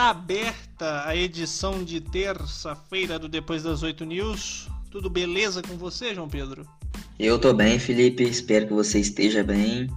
Está aberta a edição de terça-feira do Depois das Oito News. Tudo beleza com você, João Pedro? Eu tô bem, Felipe. Espero que você esteja bem.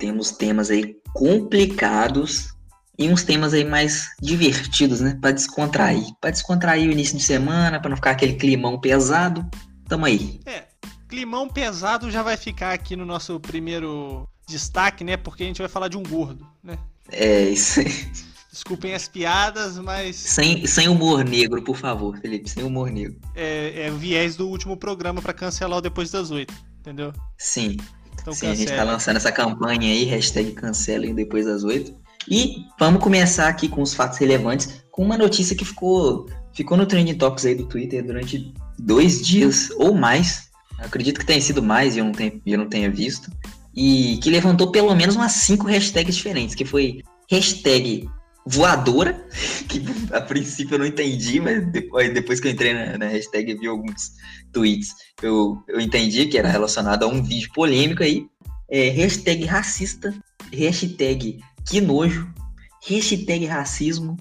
Temos temas aí complicados e uns temas aí mais divertidos, né? Para descontrair. Para descontrair o início de semana, para não ficar aquele climão pesado. Tamo aí. É, climão pesado já vai ficar aqui no nosso primeiro destaque, né? Porque a gente vai falar de um gordo, né? É, isso aí. Desculpem as piadas, mas. Sem, sem humor negro, por favor, Felipe, sem humor negro. É, é o viés do último programa para cancelar o depois das oito, entendeu? Sim. Então, Sim, cancela. a gente tá lançando essa campanha aí, hashtag cancelem depois das oito. E vamos começar aqui com os fatos relevantes, com uma notícia que ficou, ficou no Trending Topics aí do Twitter durante dois dias ou mais. Eu acredito que tenha sido mais e eu não tenha, eu não tenha visto. E que levantou pelo menos umas cinco hashtags diferentes, que foi hashtag voadora, que a princípio eu não entendi, mas depois, depois que eu entrei na, na hashtag e vi alguns tweets, eu, eu entendi que era relacionado a um vídeo polêmico aí. É, hashtag racista, hashtag que nojo, hashtag racismo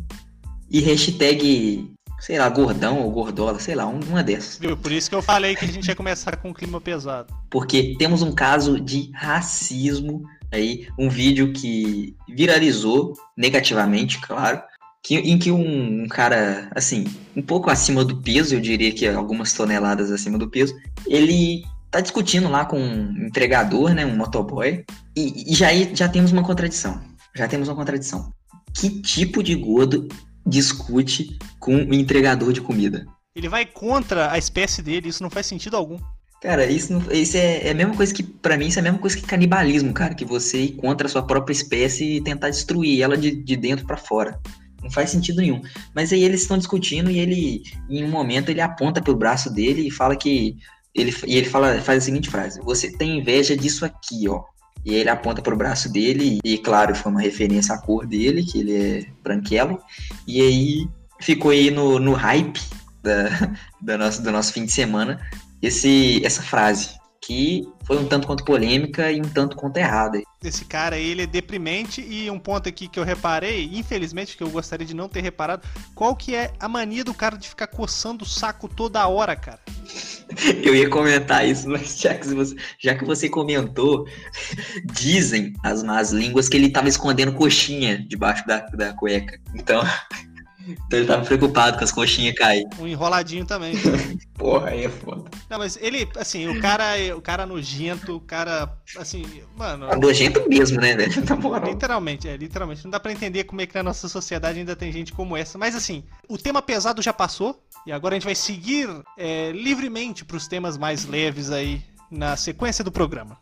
e hashtag, sei lá, gordão ou gordola, sei lá, uma dessas. Viu? Por isso que eu falei que a gente ia começar com um clima pesado. Porque temos um caso de racismo aí um vídeo que viralizou negativamente, claro, que, em que um, um, cara, assim, um pouco acima do peso, eu diria que algumas toneladas acima do peso, ele tá discutindo lá com um entregador, né, um motoboy, e, e já, já temos uma contradição. Já temos uma contradição. Que tipo de gordo discute com um entregador de comida? Ele vai contra a espécie dele, isso não faz sentido algum. Cara, isso, não, isso é, é, a mesma coisa que, para mim, isso é a mesma coisa que canibalismo, cara. Que você ir contra a sua própria espécie e tentar destruir ela de, de dentro para fora. Não faz sentido nenhum. Mas aí eles estão discutindo e ele, em um momento, ele aponta pro braço dele e fala que. Ele, e ele fala, faz a seguinte frase: Você tem inveja disso aqui, ó. E ele aponta pro braço dele, e claro, foi uma referência à cor dele, que ele é branquelo. E aí ficou aí no, no hype da, da nosso, do nosso fim de semana esse, essa frase, que foi um tanto quanto polêmica e um tanto quanto errada. Esse cara aí, ele é deprimente e um ponto aqui que eu reparei, infelizmente que eu gostaria de não ter reparado, qual que é a mania do cara de ficar coçando o saco toda hora, cara? Eu ia comentar isso, mas já que você, já que você comentou, dizem as más línguas que ele tava escondendo coxinha debaixo da, da cueca. Então, então ele tava preocupado com as coxinhas cair. Um enroladinho também. Porra, aí é foda. Não, mas ele, assim, o cara, o cara nojento, o cara, assim, mano. É nojento mesmo, né, velho? Literalmente, é, literalmente. Não dá pra entender como é que na nossa sociedade ainda tem gente como essa. Mas, assim, o tema pesado já passou. E agora a gente vai seguir é, livremente pros temas mais leves aí na sequência do programa.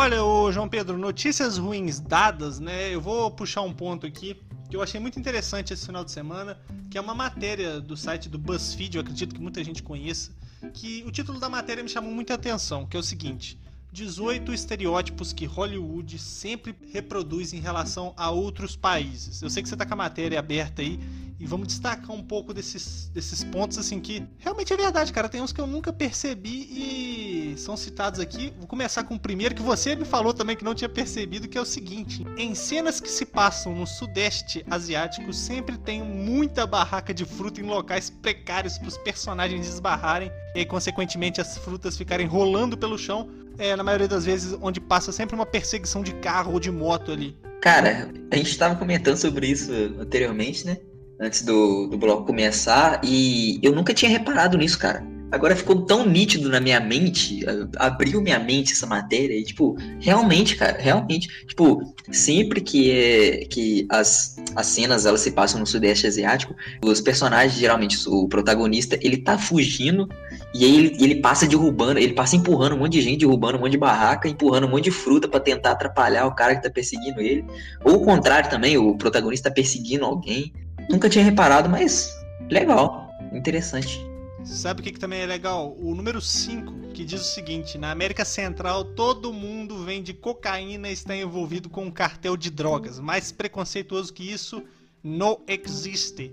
Olha, ô João Pedro, notícias ruins dadas, né? Eu vou puxar um ponto aqui que eu achei muito interessante esse final de semana, que é uma matéria do site do BuzzFeed, eu acredito que muita gente conheça, que o título da matéria me chamou muita atenção, que é o seguinte: 18 estereótipos que Hollywood sempre reproduz em relação a outros países. Eu sei que você está com a matéria aberta aí e vamos destacar um pouco desses, desses pontos assim que realmente é verdade, cara. Tem uns que eu nunca percebi e são citados aqui. Vou começar com o primeiro que você me falou também que não tinha percebido, que é o seguinte: em cenas que se passam no sudeste asiático, sempre tem muita barraca de fruta em locais precários para os personagens esbarrarem e, consequentemente, as frutas ficarem rolando pelo chão é, na maioria das vezes, onde passa sempre uma perseguição de carro ou de moto ali. Cara, a gente estava comentando sobre isso anteriormente, né? Antes do, do bloco começar, e eu nunca tinha reparado nisso, cara. Agora ficou tão nítido na minha mente, abriu minha mente essa matéria, e, tipo, realmente, cara, realmente, tipo, sempre que é que as, as cenas elas se passam no Sudeste Asiático, os personagens, geralmente, o protagonista, ele tá fugindo e aí ele, ele passa derrubando, ele passa empurrando um monte de gente, derrubando um monte de barraca, empurrando um monte de fruta para tentar atrapalhar o cara que tá perseguindo ele. Ou o contrário também, o protagonista tá perseguindo alguém. Nunca tinha reparado, mas legal, interessante. Sabe o que, que também é legal? O número 5, que diz o seguinte: na América Central, todo mundo vende cocaína e está envolvido com um cartel de drogas. Mais preconceituoso que isso, não existe.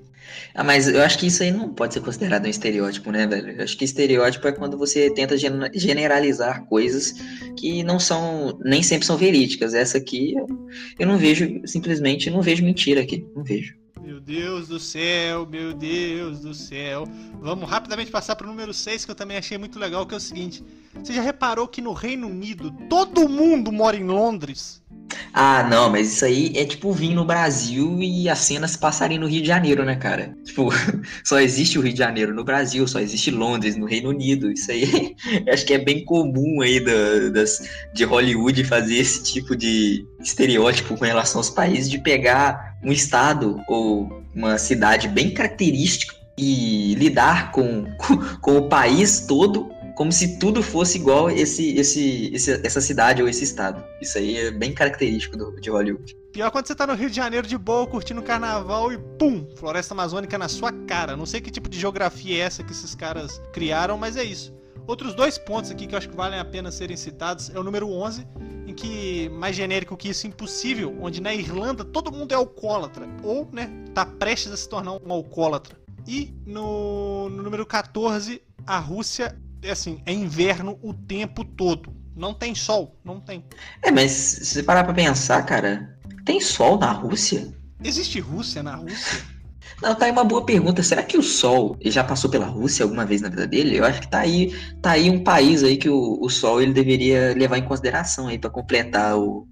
Ah, mas eu acho que isso aí não pode ser considerado um estereótipo, né, velho? Eu acho que estereótipo é quando você tenta generalizar coisas que não são, nem sempre são verídicas. Essa aqui, eu não vejo, simplesmente não vejo mentira aqui, não vejo. Deus do céu, meu Deus do céu. Vamos rapidamente passar para o número 6, que eu também achei muito legal, que é o seguinte. Você já reparou que no Reino Unido todo mundo mora em Londres? Ah, não, mas isso aí é tipo vir no Brasil e as cenas passarem no Rio de Janeiro, né, cara? Tipo, só existe o Rio de Janeiro no Brasil, só existe Londres no Reino Unido. Isso aí acho que é bem comum aí da, das, de Hollywood fazer esse tipo de estereótipo com relação aos países, de pegar um estado ou uma cidade bem característica e lidar com, com, com o país todo como se tudo fosse igual esse, esse, esse, essa cidade ou esse estado. Isso aí é bem característico do, de Hollywood. Pior quando você tá no Rio de Janeiro de boa, curtindo o carnaval e pum, floresta amazônica na sua cara. Não sei que tipo de geografia é essa que esses caras criaram, mas é isso. Outros dois pontos aqui que eu acho que valem a pena serem citados é o número 11, em que, mais genérico que isso, impossível, onde na Irlanda todo mundo é alcoólatra, ou, né, tá prestes a se tornar um alcoólatra. E no, no número 14, a Rússia assim, é inverno o tempo todo. Não tem sol, não tem. É, mas se você parar pra pensar, cara, tem sol na Rússia? Existe Rússia na Rússia? Não, tá aí uma boa pergunta. Será que o Sol já passou pela Rússia alguma vez na vida dele? Eu acho que tá aí, tá aí um país aí que o, o Sol ele deveria levar em consideração aí para completar o,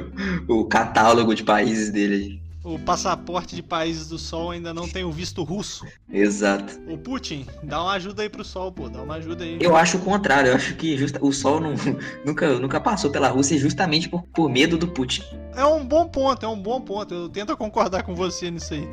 o catálogo de países dele o passaporte de países do Sol ainda não tem o visto russo. Exato. O Putin, dá uma ajuda aí pro Sol, pô, dá uma ajuda aí. Eu acho o contrário, eu acho que justa, o Sol não, nunca, nunca passou pela Rússia justamente por, por medo do Putin. É um bom ponto, é um bom ponto. Eu tento concordar com você nisso aí.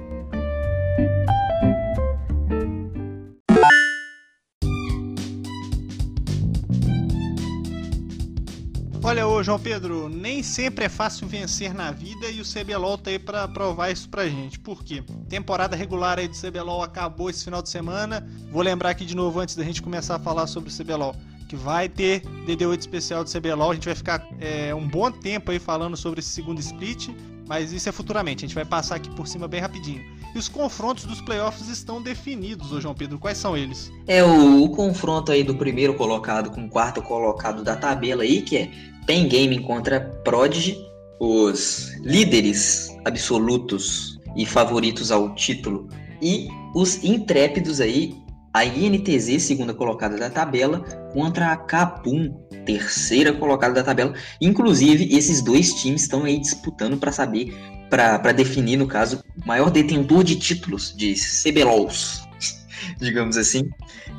Olha, ô João Pedro, nem sempre é fácil vencer na vida e o CBLOL tá aí pra provar isso pra gente. Por quê? Temporada regular aí do CBLOL acabou esse final de semana. Vou lembrar aqui de novo antes da gente começar a falar sobre o CBLOL que vai ter DD8 especial do CBLOL. A gente vai ficar é, um bom tempo aí falando sobre esse segundo split, mas isso é futuramente. A gente vai passar aqui por cima bem rapidinho. E os confrontos dos playoffs estão definidos, ô João Pedro. Quais são eles? É o, o confronto aí do primeiro colocado com o quarto colocado da tabela aí, que é Pen Gaming contra Prodigy, os líderes absolutos e favoritos ao título, e os intrépidos aí, a INTZ, segunda colocada da tabela, contra a Capum, terceira colocada da tabela. Inclusive, esses dois times estão aí disputando para saber, para definir, no caso, o maior detentor de títulos de CBLOLs, digamos assim.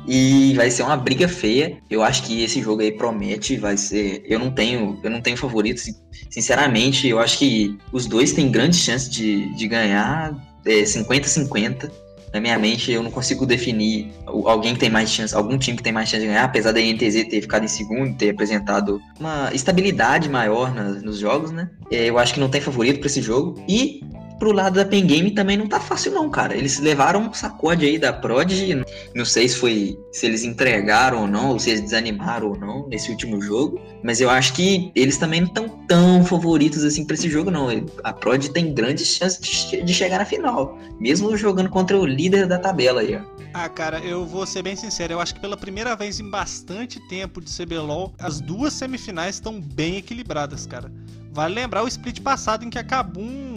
E vai ser uma briga feia. Eu acho que esse jogo aí promete, vai ser. Eu não tenho, eu não tenho favoritos. Sinceramente, eu acho que os dois têm grandes chances de, de ganhar 50-50. Na minha mente, eu não consigo definir alguém que tem mais chance, algum time que tem mais chance de ganhar, apesar da INTZ ter ficado em segundo, ter apresentado uma estabilidade maior nos jogos, né? É, eu acho que não tem favorito para esse jogo. E pro lado da Pen Game também não tá fácil não, cara. Eles levaram um sacode aí da Prodigy, não sei se foi se eles entregaram ou não, ou se eles desanimaram ou não nesse último jogo, mas eu acho que eles também não estão tão favoritos assim para esse jogo não. A Prodigy tem grandes chances de, de chegar na final, mesmo jogando contra o líder da tabela aí, ó. Ah, cara, eu vou ser bem sincero, eu acho que pela primeira vez em bastante tempo de CBLOL, as duas semifinais estão bem equilibradas, cara. Vale lembrar o split passado em que a Kabum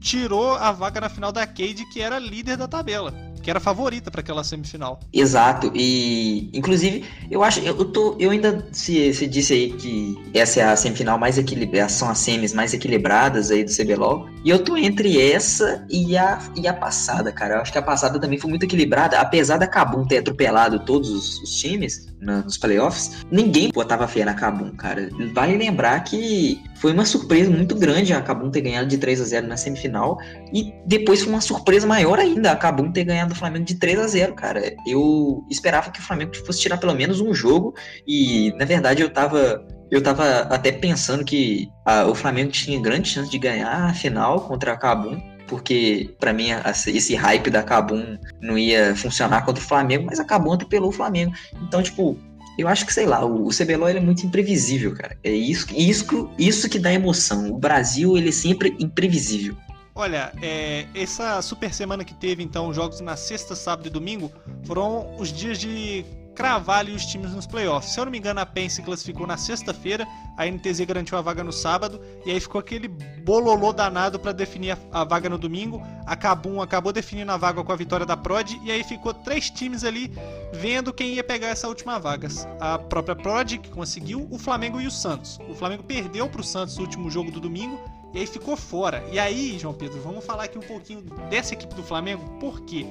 tirou a vaga na final da Cade, que era líder da tabela que era favorita para aquela semifinal. Exato, e inclusive eu acho, eu, tô, eu ainda se, se disse aí que essa é a semifinal mais equilibrada, são as semis mais equilibradas aí do CBLOL, e eu tô entre essa e a, e a passada, cara. Eu acho que a passada também foi muito equilibrada, apesar da Kabum ter atropelado todos os, os times na, nos playoffs, ninguém botava fé na Kabum, cara. Vale lembrar que foi uma surpresa muito grande a Kabum ter ganhado de 3 a 0 na semifinal, e depois foi uma surpresa maior ainda a Kabum ter ganhado do Flamengo de 3 a 0 cara. Eu esperava que o Flamengo fosse tirar pelo menos um jogo e, na verdade, eu tava eu tava até pensando que a, o Flamengo tinha grande chance de ganhar a final contra a Cabum, porque para mim esse hype da Cabum não ia funcionar contra o Flamengo, mas a Cabum atropelou o Flamengo. Então, tipo, eu acho que, sei lá, o, o é muito imprevisível, cara. É isso, isso, isso que dá emoção. O Brasil, ele é sempre imprevisível. Olha, é, essa super semana que teve, então, jogos na sexta, sábado e domingo, foram os dias de cravar ali os times nos playoffs. Se eu não me engano, a PEN se classificou na sexta-feira, a NTZ garantiu a vaga no sábado, e aí ficou aquele bololô danado para definir a, a, vaga no domingo. A Kabum acabou definindo a vaga com a vitória da Prod, e aí ficou três times ali vendo quem ia pegar essa última vaga. A própria Prod, que conseguiu, o Flamengo e o Santos. O Flamengo perdeu para o Santos no último jogo do domingo, e aí ficou fora. E aí, João Pedro, vamos falar aqui um pouquinho dessa equipe do Flamengo, por quê?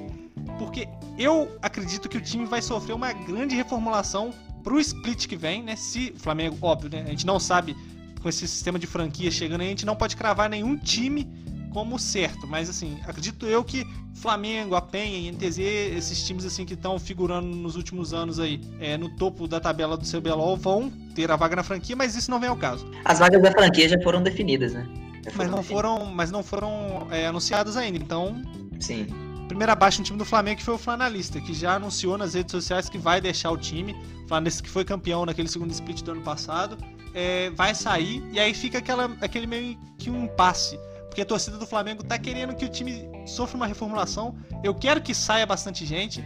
Porque eu acredito que o time vai sofrer uma grande reformulação pro split que vem, né? Se o Flamengo, óbvio, né? A gente não sabe com esse sistema de franquia chegando aí, a gente não pode cravar nenhum time como certo, mas assim, acredito eu que Flamengo, a Penha, NTZ, esses times assim que estão figurando nos últimos anos aí é, no topo da tabela do CBLOL vão ter a vaga na franquia, mas isso não vem ao caso. As vagas da franquia já foram definidas, né? Foram mas, não foram, mas não foram é, anunciadas ainda, então. Sim. Primeiro abaixo no time do Flamengo que foi o Flanalista, que já anunciou nas redes sociais que vai deixar o time. O Flanalista que foi campeão naquele segundo split do ano passado, é, vai sair e aí fica aquela, aquele meio que um passe. Porque a torcida do Flamengo tá querendo que o time sofra uma reformulação. Eu quero que saia bastante gente,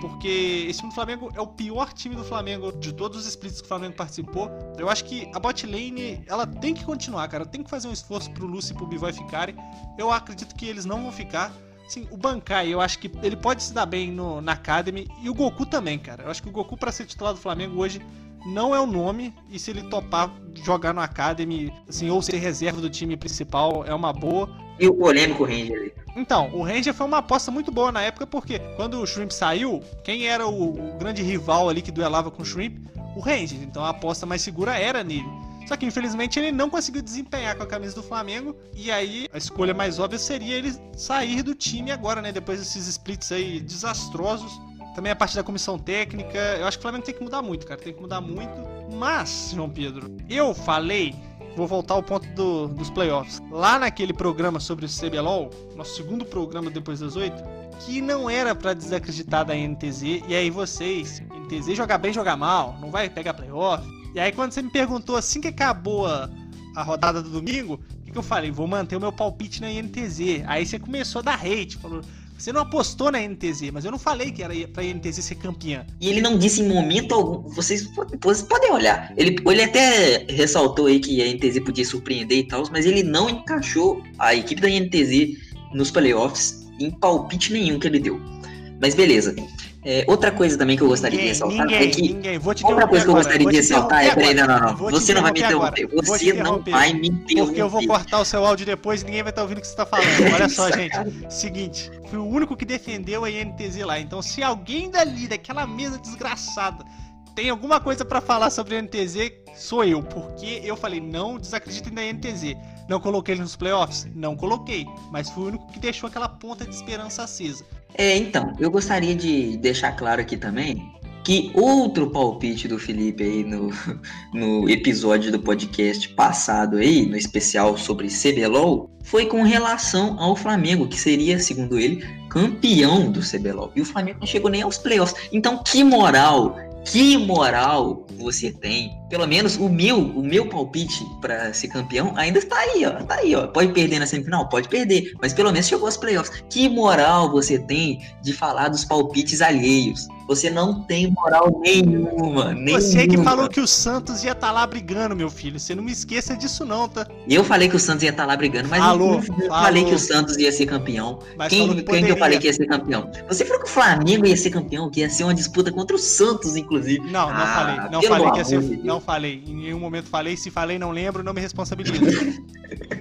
porque esse time do Flamengo é o pior time do Flamengo de todos os splits que o Flamengo participou. Eu acho que a bot lane, ela tem que continuar, cara. Tem que fazer um esforço pro Lucy e pro Bivoy ficarem. Eu acredito que eles não vão ficar. Sim, o Bankai, eu acho que ele pode se dar bem no, na Academy e o Goku também, cara. Eu acho que o Goku, para ser titular do Flamengo hoje, não é o nome. E se ele topar jogar no Academy, assim, ou ser reserva do time principal, é uma boa. E o polêmico Ranger Então, o Ranger foi uma aposta muito boa na época, porque quando o Shrimp saiu, quem era o, o grande rival ali que duelava com o Shrimp? O Ranger. Então a aposta mais segura era nele. Só que infelizmente ele não conseguiu desempenhar com a camisa do Flamengo. E aí a escolha mais óbvia seria ele sair do time agora, né? Depois desses splits aí desastrosos. Também a parte da comissão técnica. Eu acho que o Flamengo tem que mudar muito, cara. Tem que mudar muito. Mas, João Pedro, eu falei. Vou voltar ao ponto do, dos playoffs. Lá naquele programa sobre o CBLOL, nosso segundo programa depois das oito, que não era para desacreditar da NTZ. E aí vocês, NTZ jogar bem, jogar mal, não vai pegar playoff e aí quando você me perguntou assim que acabou a, a rodada do domingo, o que, que, eu falei? Vou manter o meu palpite na INTZ. Aí você começou a dar hate, falou. Você não apostou na NTZ, mas eu não falei que era pra NTZ ser campeã. E ele não disse em momento algum. Vocês, vocês podem olhar. Ele, ele até ressaltou aí que a NTZ podia surpreender e tal, mas ele não encaixou a equipe da NTZ nos playoffs em palpite nenhum que ele deu. Mas beleza. É, outra coisa também que eu gostaria ninguém, de ressaltar ninguém, é que. Ninguém. Vou te outra coisa que eu gostaria de ressaltar é. Peraí, não, não, não. Você não vai me interromper. Você não vai me interromper. Porque eu vou cortar o seu áudio depois e ninguém vai estar ouvindo o que você está falando. Olha só, gente. Seguinte, fui o único que defendeu a INTZ lá. Então, se alguém dali, daquela mesa desgraçada, tem alguma coisa para falar sobre a NTZ, sou eu, porque eu falei, não desacreditem da NTZ. Não coloquei ele nos playoffs? Não coloquei, mas fui o único que deixou aquela ponta de esperança acesa. É, então, eu gostaria de deixar claro aqui também que outro palpite do Felipe aí no, no episódio do podcast passado aí, no especial sobre CBLOL, foi com relação ao Flamengo, que seria, segundo ele, campeão do CBLOL. E o Flamengo não chegou nem aos playoffs. Então, que moral que moral você tem? Pelo menos o meu, o meu palpite para ser campeão ainda está aí, ó. Tá aí, ó. Pode perder na semifinal? Pode perder, mas pelo menos chegou aos playoffs. Que moral você tem de falar dos palpites alheios? Você não tem moral nenhuma, nenhuma. Você que falou que o Santos ia estar tá lá brigando, meu filho. Você não me esqueça disso não, tá? Eu falei que o Santos ia estar tá lá brigando, mas falou, eu falou. falei que o Santos ia ser campeão. Mas quem, que quem que eu falei que ia ser campeão? Você falou que o Flamengo ia ser campeão, que ia ser uma disputa contra o Santos, inclusive. Não, não ah, falei. Não falei que ia ser. Não falei. Em nenhum momento falei. Se falei, não lembro, não me responsabilizo.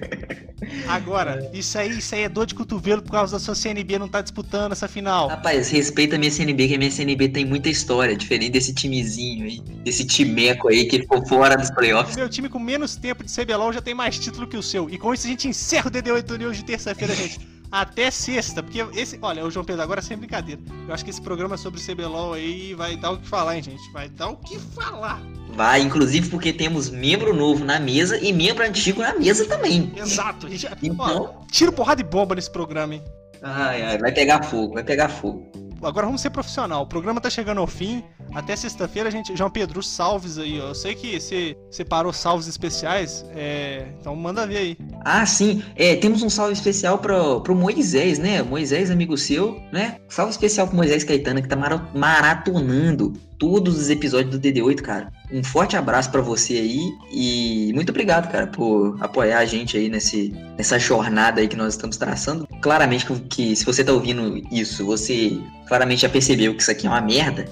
Agora, isso aí, isso aí é dor de cotovelo por causa da sua CNB não tá disputando essa final. Rapaz, respeita a minha CNB, que a minha CNB tem muita história, diferente desse timezinho aí, desse timeco aí que ficou fora dos playoffs. Meu time com menos tempo de CBLOL já tem mais título que o seu. E com isso a gente encerra o DD8 News de terça-feira, gente até sexta, porque esse, olha, o João Pedro agora é sem brincadeira. Eu acho que esse programa sobre CBLOL aí vai dar o que falar, hein, gente? Vai dar o que falar. Vai, inclusive porque temos membro novo na mesa e membro antigo na mesa também. Exato. Então... Ó, tiro porrada de bomba nesse programa, hein? Ai, ai, vai pegar fogo, vai pegar fogo. Agora vamos ser profissional. O programa tá chegando ao fim. Até sexta-feira, gente. João Pedro, salves aí. Eu sei que você separou salves especiais. É... Então manda ver aí. Ah, sim. É, temos um salve especial pro, pro Moisés, né? Moisés, amigo seu, né? Salve especial pro Moisés Caetano, que tá maratonando todos os episódios do DD8, cara. Um forte abraço para você aí e muito obrigado, cara, por apoiar a gente aí nesse, nessa jornada aí que nós estamos traçando. Claramente que, que se você tá ouvindo isso, você claramente já percebeu que isso aqui é uma merda,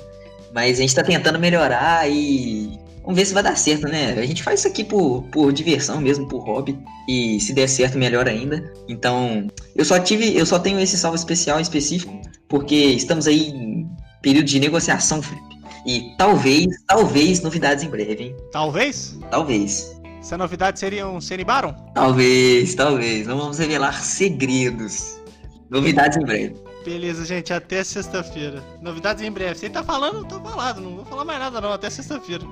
mas a gente tá tentando melhorar e Vamos ver se vai dar certo, né? A gente faz isso aqui por, por diversão mesmo, por hobby. E se der certo, melhor ainda. Então, eu só tive, eu só tenho esse salve especial específico, porque estamos aí em período de negociação, Felipe. E talvez, talvez novidades em breve, hein? Talvez? Talvez. Essa novidade seria um Baron? Talvez, talvez. Não vamos revelar segredos. Novidades em breve. Beleza, gente, até sexta-feira. Novidades em breve. Você tá falando, tô falado. Não vou falar mais nada não, até sexta-feira.